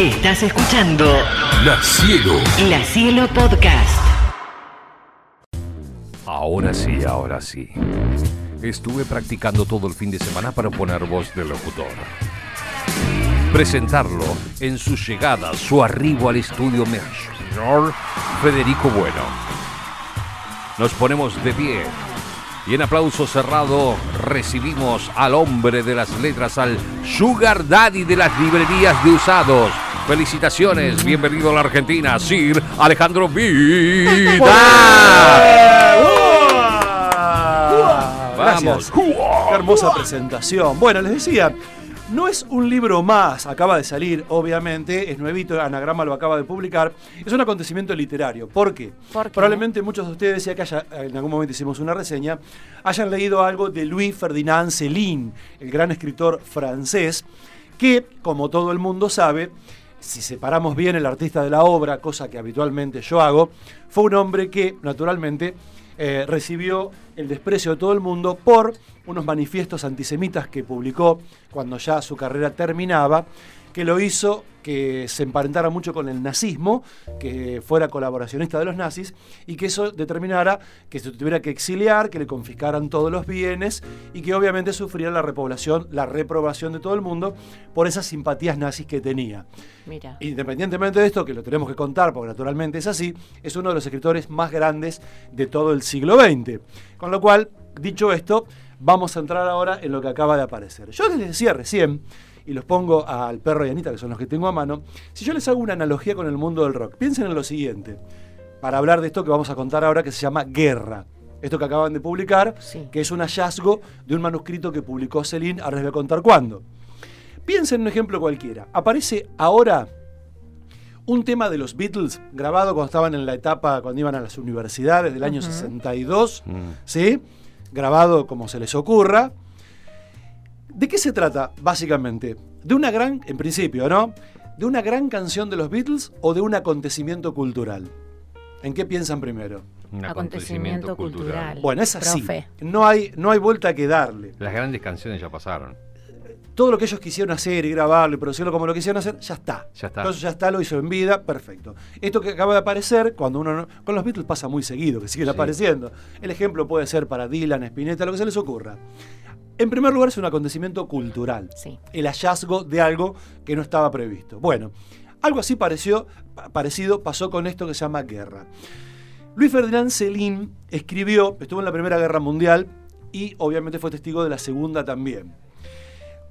Estás escuchando La Cielo. La Cielo Podcast. Ahora sí, ahora sí. Estuve practicando todo el fin de semana para poner voz de locutor. Presentarlo en su llegada, su arribo al estudio, señor Federico Bueno. Nos ponemos de pie y en aplauso cerrado recibimos al hombre de las letras, al Sugar Daddy de las librerías de usados. Felicitaciones, bienvenido a la Argentina, Sir Alejandro Vida. Gracias. Vamos. Qué hermosa presentación. Bueno, les decía, no es un libro más, acaba de salir, obviamente, es nuevito, Anagrama lo acaba de publicar, es un acontecimiento literario. ¿Por qué? ¿Por qué? Probablemente muchos de ustedes, ya que haya- en algún momento hicimos una reseña, hayan leído algo de Louis Ferdinand Céline, el gran escritor francés, que, como todo el mundo sabe, si separamos bien el artista de la obra, cosa que habitualmente yo hago, fue un hombre que, naturalmente, eh, recibió el desprecio de todo el mundo por unos manifiestos antisemitas que publicó cuando ya su carrera terminaba, que lo hizo que se emparentara mucho con el nazismo, que fuera colaboracionista de los nazis y que eso determinara que se tuviera que exiliar, que le confiscaran todos los bienes y que obviamente sufriera la repoblación, la reprobación de todo el mundo por esas simpatías nazis que tenía. Mira. Independientemente de esto, que lo tenemos que contar porque naturalmente es así, es uno de los escritores más grandes de todo el siglo XX. Con lo cual, dicho esto, vamos a entrar ahora en lo que acaba de aparecer. Yo les decía recién, y los pongo al perro y a Anita, que son los que tengo a mano, si yo les hago una analogía con el mundo del rock, piensen en lo siguiente, para hablar de esto que vamos a contar ahora que se llama Guerra. Esto que acaban de publicar, Sí. que es un hallazgo de un manuscrito que publicó Celine, ahora les voy a contar cuándo. Piensen en un ejemplo cualquiera. Aparece ahora un tema de los Beatles grabado cuando estaban en la etapa, cuando iban a las universidades del año 62, Mm. ¿sí? Grabado como se les ocurra. ¿De qué se trata, básicamente? De una gran, en principio, ¿no? ¿De una gran canción de los Beatles o de un acontecimiento cultural? ¿En qué piensan primero? Un Acontecimiento cultural. Bueno, es así. Profe. No hay, no hay vuelta que darle. Las grandes canciones ya pasaron. todo lo que ellos quisieron hacer y grabarlo y producirlo como lo quisieron hacer, ya está. Ya está. Entonces ya está, lo hizo en vida, perfecto. Esto que acaba de aparecer, cuando uno no- con los Beatles pasa muy seguido, que siguen Sí. apareciendo. El ejemplo puede ser para Dylan, Spinetta, lo que se les ocurra. En primer lugar, es un acontecimiento cultural. Sí. El hallazgo de algo que no estaba previsto. Bueno, algo así pareció, pa- parecido pasó con esto que se llama guerra. Luis Ferdinand Céline escribió, estuvo en la Primera Guerra Mundial y obviamente fue testigo de la Segunda también.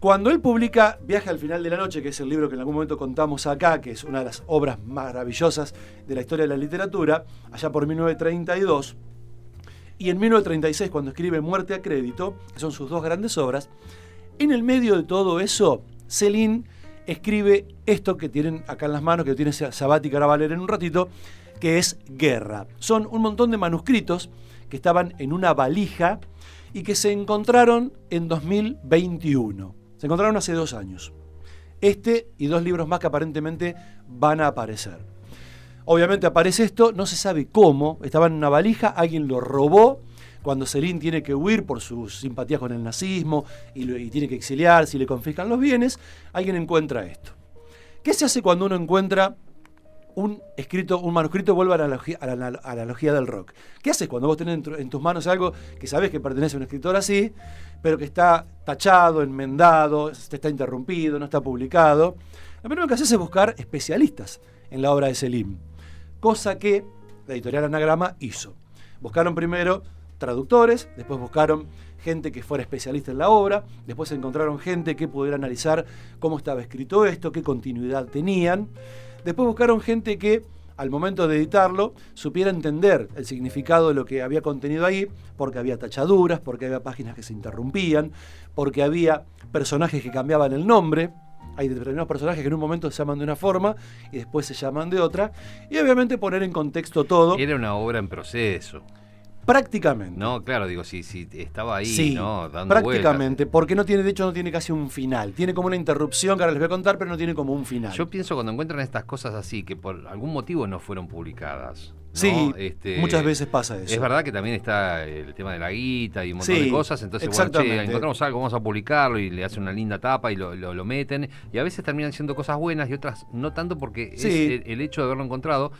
Cuando él publica Viaje al final de la noche, que es el libro que en algún momento contamos acá, que es una de las obras maravillosas de la historia de la literatura, allá por 1932, y en 1936 cuando escribe Muerte a Crédito, que son sus dos grandes obras, en el medio de todo eso, Céline escribe esto que tienen acá en las manos, que tiene Sabati que leer en un ratito, que es Guerra. Son un montón de manuscritos que estaban en una valija y que se encontraron en 2021. Se encontraron hace dos años. Este y dos libros más que aparentemente van a aparecer. Obviamente aparece esto, no se sabe cómo, estaba en una valija, alguien lo robó, cuando Celine tiene que huir por sus simpatías con el nazismo y, tiene que exiliarse y le confiscan los bienes, alguien encuentra esto. ¿Qué se hace cuando uno encuentra un escrito, un manuscrito, vuelve a la, analogía, del rock? ¿Qué haces cuando vos tenés en, en tus manos algo que sabés que pertenece a un escritor así, pero que está tachado, enmendado, está interrumpido, no está publicado? Lo primero que haces es buscar especialistas en la obra de Selim, cosa que la editorial Anagrama hizo. Buscaron primero traductores, después buscaron gente que fuera especialista en la obra, después encontraron gente que pudiera analizar cómo estaba escrito esto, qué continuidad tenían, después buscaron gente que al momento de editarlo supiera entender el significado de lo que había contenido ahí, porque había tachaduras, porque había páginas que se interrumpían, porque había personajes que cambiaban el nombre, hay determinados personajes que en un momento se llaman de una forma y después se llaman de otra, y obviamente poner en contexto todo Era una obra en proceso. prácticamente. No, claro, digo, si, si estaba ahí, Sí, ¿no? Dando prácticamente, porque no tiene, de hecho no tiene casi un final. Tiene como una interrupción que ahora les voy a contar, pero no tiene como un final. Yo pienso cuando encuentran estas cosas así, que por algún motivo no fueron publicadas. Sí, Este, muchas veces pasa eso. Es verdad que también está el tema de la guita y un montón Sí, de cosas, entonces bueno, che, encontramos algo, vamos a publicarlo y le hacen una linda tapa y lo, lo- lo meten. Y a veces terminan siendo cosas buenas y otras no tanto porque es el, el hecho de haberlo encontrado.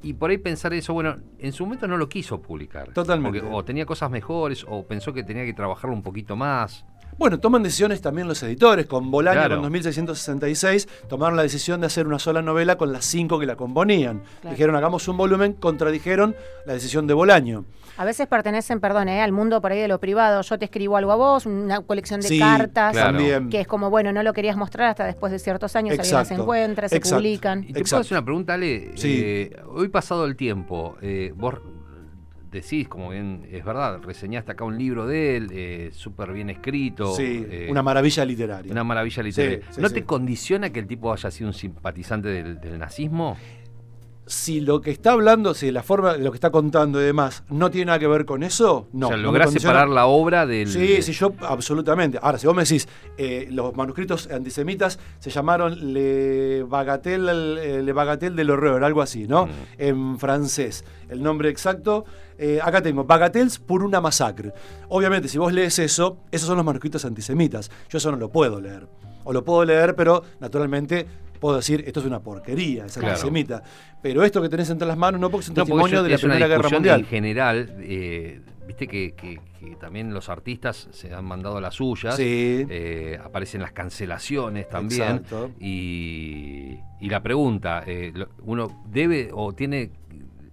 Y por ahí pensar eso, bueno, en su momento no lo quiso publicar. Totalmente. Porque o tenía cosas mejores o pensó que tenía que trabajarlo un poquito más. Bueno, toman decisiones también los editores. Con Bolaño, Claro. con 2666, tomaron la decisión de hacer una sola novela con las cinco que la componían. Claro. Dijeron, hagamos un volumen, contradijeron la decisión de Bolaño. A veces pertenecen, perdón, eh, al mundo por ahí de lo privado. Yo te escribo algo a vos, una colección de Sí, cartas, claro. También. que es como, bueno, no lo querías mostrar hasta después de ciertos años, alguien las Exacto, encuentra, se exacto. publican. Y te Exacto. puedo hacer una pregunta, Ale. Sí. Eh, hoy pasado el tiempo, eh, vos decís, como bien es verdad, reseñaste acá un libro de él, eh, súper bien escrito. Sí, eh, una maravilla literaria. una maravilla literaria. Sí, sí, ¿No te condiciona que el tipo haya sido un simpatizante del, del nazismo? Si lo que está hablando, si la forma de lo que está contando y demás no tiene nada que ver con eso, no. o sea, lográs separar la obra del. Sí, sí, yo absolutamente. Ahora, si vos me decís, eh, los manuscritos antisemitas se llamaron Le Bagatelle, Le Bagatelle del Horror, algo así, ¿no? Mm. En francés. El nombre exacto, eh, acá tengo, Bagatelles por una masacre. Obviamente, si vos lees eso, esos son los manuscritos antisemitas. Yo eso no lo puedo leer. O lo puedo leer, pero naturalmente puedo decir, esto es una porquería, es Claro. antisemita. Pero esto que tenés entre las manos no porque es un No, testimonio es- de la Primera Guerra Mundial. En general, eh, viste que, que- que también los artistas se han mandado las suyas. Sí. eh, aparecen las cancelaciones también. Exacto. Y, y la pregunta, eh, ¿uno debe o tiene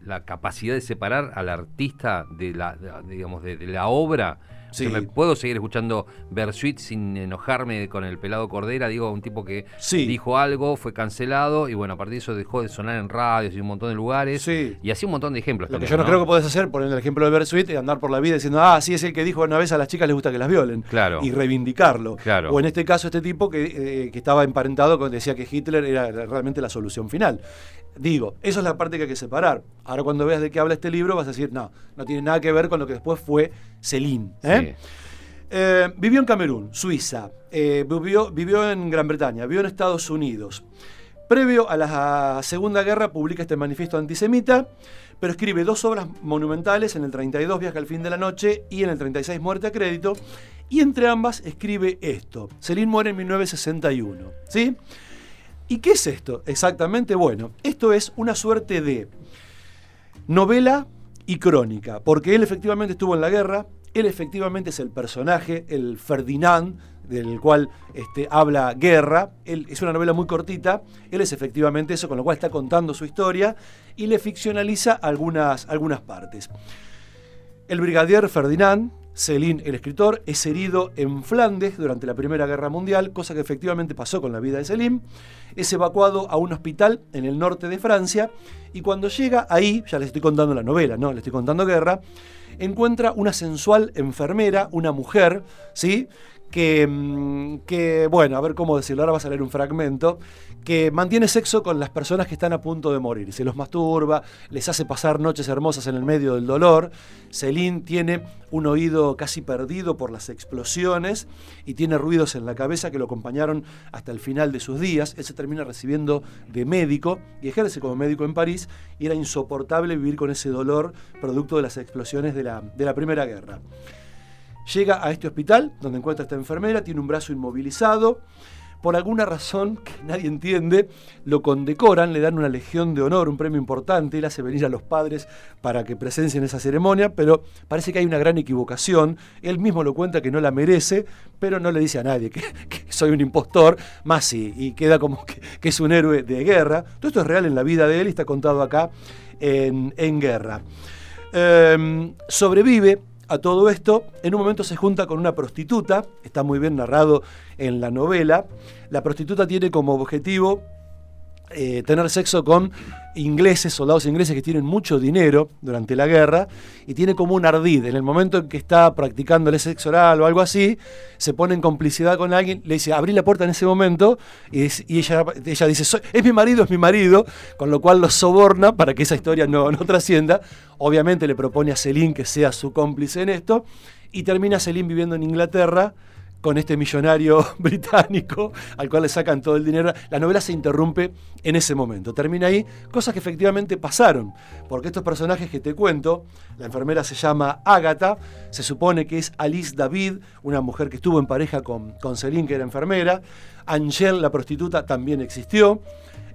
la capacidad de separar al artista de la, de- digamos, de, de la obra? Sí. ¿me ¿Puedo seguir escuchando Bersuit sin enojarme con el pelado Cordera? Digo, un tipo que Sí. dijo algo, fue cancelado y bueno, a partir de eso dejó de sonar en radios y un montón de lugares. Sí. Y así un montón de ejemplos. Lo que yo no, creo que podés hacer, poner el ejemplo de Bersuit, y andar por la vida diciendo, ah, sí es el que dijo una vez a las chicas les gusta que las violen. Claro. Y reivindicarlo. Claro. O en este caso, este tipo que, eh, que estaba emparentado con decía que Hitler era realmente la solución final. Digo, eso es la parte que hay que separar. Ahora cuando veas de qué habla este libro vas a decir, no, no tiene nada que ver con lo que después fue Celine. ¿eh? Sí. Eh, vivió en Camerún, Suiza, eh, vivió, vivió en Gran Bretaña, vivió en Estados Unidos. Previo a la Segunda Guerra publica este manifiesto antisemita, pero escribe dos obras monumentales, en el 32 Viaje al fin de la noche y en el 36 Muerte a crédito, y entre ambas escribe esto. Celine muere en 1961, ¿sí? ¿Y qué es esto? Exactamente, bueno, esto es una suerte de novela y crónica, porque él efectivamente estuvo en la guerra, él efectivamente es el personaje, el Ferdinand, del cual este, habla Guerra, él, es una novela muy cortita, él es efectivamente eso, con lo cual está contando su historia y le ficcionaliza algunas, algunas partes. El brigadier Ferdinand, Céline, el escritor, es herido en Flandes durante la Primera Guerra Mundial, cosa que efectivamente pasó con la vida de Céline. Es evacuado a un hospital en el norte de Francia y cuando llega ahí, ya les estoy contando la novela, no, les estoy contando guerra, encuentra una sensual enfermera, una mujer, ¿sí? Que, mm, que, bueno, a ver cómo decirlo, ahora vas a leer un fragmento, que mantiene sexo con las personas que están a punto de morir, se los masturba, les hace pasar noches hermosas en el medio del dolor. Celine tiene un oído casi perdido por las explosiones y tiene ruidos en la cabeza que lo acompañaron hasta el final de sus días. Él se termina recibiendo de médico y ejerce como médico en París y era insoportable vivir con ese dolor producto de las explosiones de la, de la Primera Guerra. Llega a este hospital donde encuentra a esta enfermera, tiene un brazo inmovilizado. Por alguna razón que nadie entiende, lo condecoran, le dan una legión de honor, un premio importante. Él hace venir a los padres para que presencien esa ceremonia, pero parece que hay una gran equivocación. Él mismo lo cuenta que no la merece, pero no le dice a nadie que, soy un impostor, más sí, y queda como que, es un héroe de guerra. Todo esto es real en la vida de él y está contado acá en, en guerra. Eh, sobrevive a todo esto, en un momento se junta con una prostituta, está muy bien narrado en la novela. La prostituta tiene como objetivo eh, tener sexo con ingleses, soldados ingleses que tienen mucho dinero durante la guerra y tiene como un ardid. En el momento en que está practicando el sexo oral o algo así, se pone en complicidad con alguien, le dice, abrí la puerta en ese momento y ella, ella dice, "Soy- es mi marido, es mi marido, con lo cual lo soborna para que esa historia no, no trascienda. Obviamente le propone a Celine que sea su cómplice en esto y termina Celine viviendo en Inglaterra con este millonario británico al cual le sacan todo el dinero. La novela se interrumpe en ese momento. Termina ahí, cosas que efectivamente pasaron, porque estos personajes que te cuento, la enfermera se llama Agatha, se supone que es Alice David, una mujer que estuvo en pareja con, con Celine, que era enfermera. Angel, la prostituta, también existió.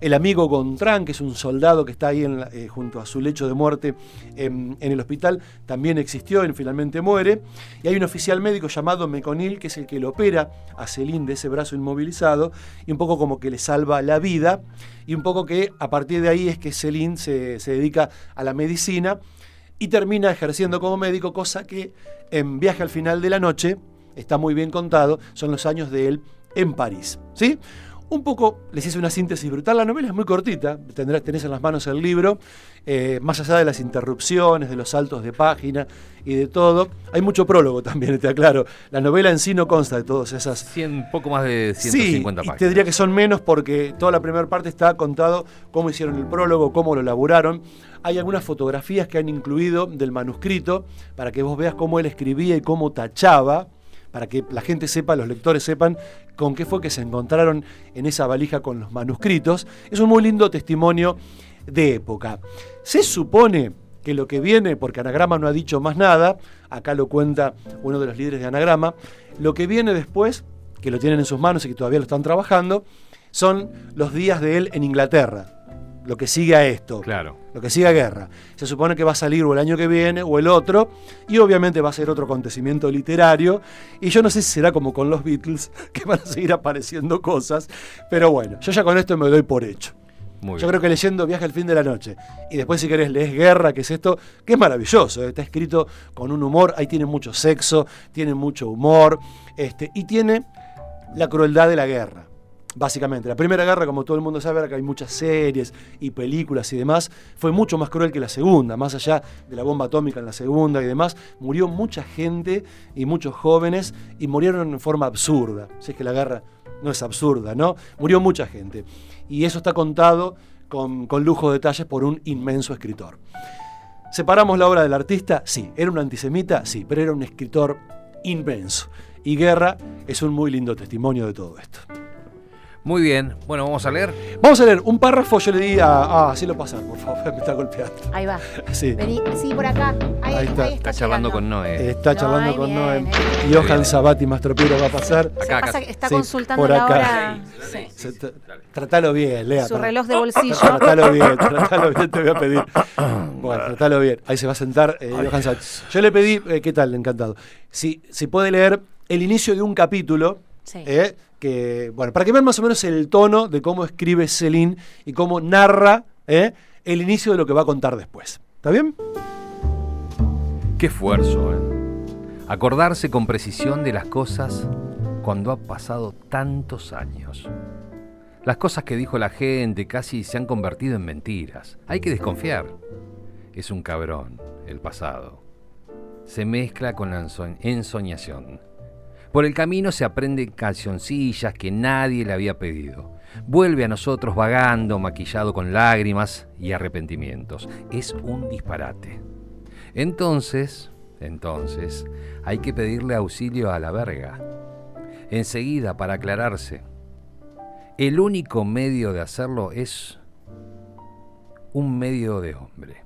El amigo Gontran, que es un soldado que está ahí eh, junto a su lecho de muerte en, en el hospital, también existió y finalmente muere. Y hay un oficial médico llamado Meconil, que es el que le opera a Celine de ese brazo inmovilizado, y un poco como que le salva la vida, y un poco que a partir de ahí es que Celine se, se dedica a la medicina y termina ejerciendo como médico, cosa que en Viaje al final de la noche está muy bien contado, son los años de él en París. ¿Sí? Un poco les hice una síntesis brutal. La novela es muy cortita, tendrás, tenés en las manos el libro, eh, más allá de las interrupciones, de los saltos de página y de todo. Hay mucho prólogo también, te aclaro. La novela en sí no consta de todas esas 100, poco más de Sí, 150 y páginas. te diría que son menos porque toda la primera parte está contado cómo hicieron el prólogo, cómo lo elaboraron. Hay algunas fotografías que han incluido del manuscrito para que vos veas cómo él escribía y cómo tachaba, para que la gente sepa, los lectores sepan con qué fue que se encontraron en esa valija con los manuscritos. Es un muy lindo testimonio de época. Se supone que lo que viene, porque Anagrama no ha dicho más nada, acá lo cuenta uno de los líderes de Anagrama, lo que viene después, que lo tienen en sus manos y que todavía lo están trabajando, son los días de él en Inglaterra, lo que sigue a esto, Claro. lo que sigue a guerra. Se supone que va a salir o el año que viene o el otro, y obviamente va a ser otro acontecimiento literario, y yo no sé si será como con los Beatles, que van a seguir apareciendo cosas, pero bueno, yo ya con esto me doy por hecho. Muy Yo bien. creo que leyendo Viaje al fin de la noche y después si querés lees Guerra, que es esto, que es maravilloso, está escrito con un humor, ahí tiene mucho sexo, tiene mucho humor, este, y tiene la crueldad de la guerra. Básicamente, la primera guerra, como todo el mundo sabe, que hay muchas series y películas y demás, fue mucho más cruel que la segunda, más allá de la bomba atómica en la segunda y demás, murió mucha gente y muchos jóvenes y murieron en forma absurda. Si es que la guerra no es absurda, ¿no? Murió mucha gente. Y eso está contado con, con lujo de detalles por un inmenso escritor. ¿Separamos la obra del artista? Sí. ¿Era un antisemita? Sí, pero era un escritor inmenso. Y Guerra es un muy lindo testimonio de todo esto. Muy bien. Bueno, vamos a leer. Vamos a leer un párrafo, yo le di a... Ah, hacelo pasar, por favor, me está golpeando. Ahí va. Sí. Vení, sí, por acá. Ahí, Ahí ahí está. está. Está charlando con Noé. Está charlando con viene, Noé. Y viene. Johan Sabati, Mastropiero, va a pasar. Acá, acá. está Sí, consultando por la acá. hora. Sí. T- Tratalo bien, Lea. Su reloj de bolsillo. Tratalo bien, tratalo bien, te voy a pedir. Bueno, tratalo bien. Ahí se va a sentar eh, Johan Sabati. Yo le pedí, eh, ¿qué tal? Encantado. Si, si puede leer el inicio de un capítulo, Sí. eh, bueno, para que vean más o menos el tono de cómo escribe Celine y cómo narra eh, el inicio de lo que va a contar después. ¿Está bien? Qué esfuerzo, ¿eh? Acordarse con precisión de las cosas cuando ha pasado tantos años. Las cosas que dijo la gente casi se han convertido en mentiras. Hay que desconfiar. Es un cabrón, el pasado. Se mezcla con la enso- ensoñación. Por el camino se aprenden cancioncillas que nadie le había pedido. Vuelve a nosotros vagando, maquillado con lágrimas y arrepentimientos. Es un disparate. Entonces, entonces, hay que pedirle auxilio a la verga. Enseguida, para aclararse. El único medio de hacerlo es un medio de hombre.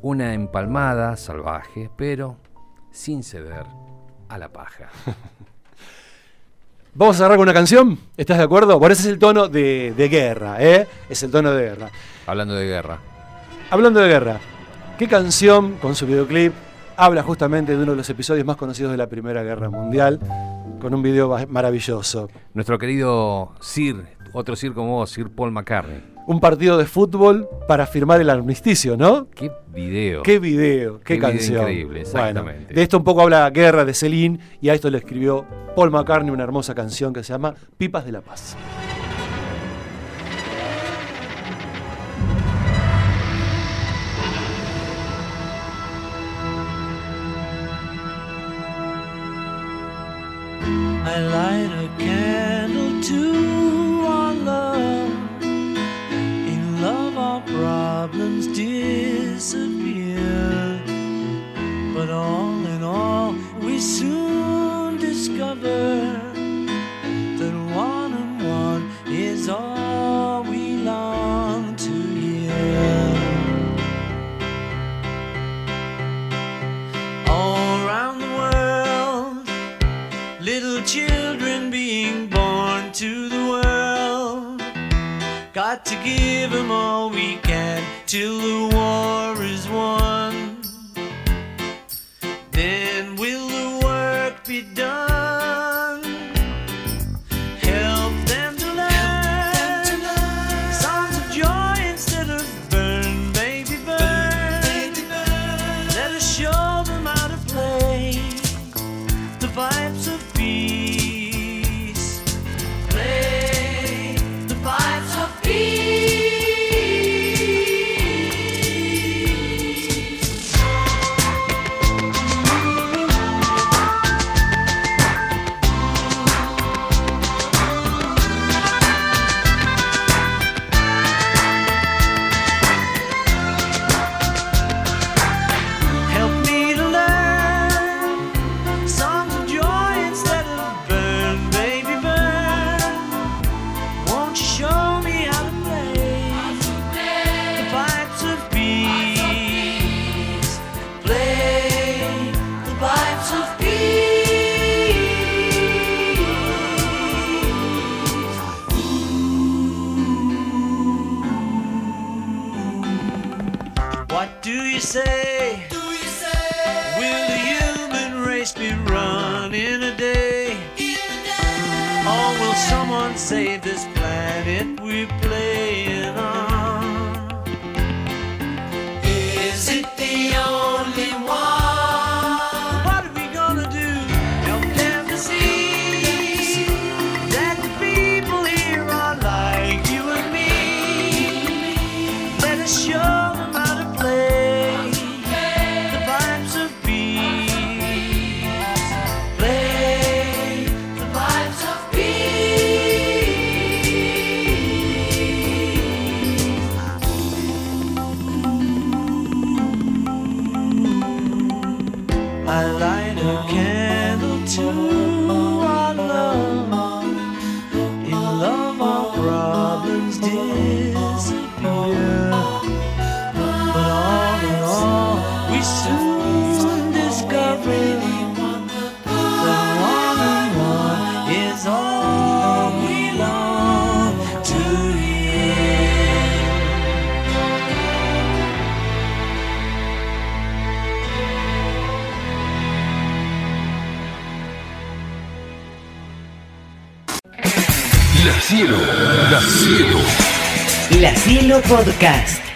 Una empalmada salvaje, pero sin ceder a la paja. Vamos a cerrar con una canción. ¿Estás de acuerdo? Bueno, ese es el tono de, de guerra, ¿eh? Es el tono de guerra. Hablando de guerra. Hablando de guerra, ¿qué canción con su videoclip habla justamente de uno de los episodios más conocidos de la Primera Guerra Mundial? Con un video maravilloso. Nuestro querido Sir, otro Sir como vos, Sir Paul McCartney. Un partido de fútbol para firmar el armisticio, ¿no? Qué video. Qué video, qué, Qué video canción. increíble, exactamente. Bueno, de esto un poco habla Guerra de Celine y a esto le escribió Paul McCartney una hermosa canción que se llama Pipas de la Paz. I weekend till the Podcast.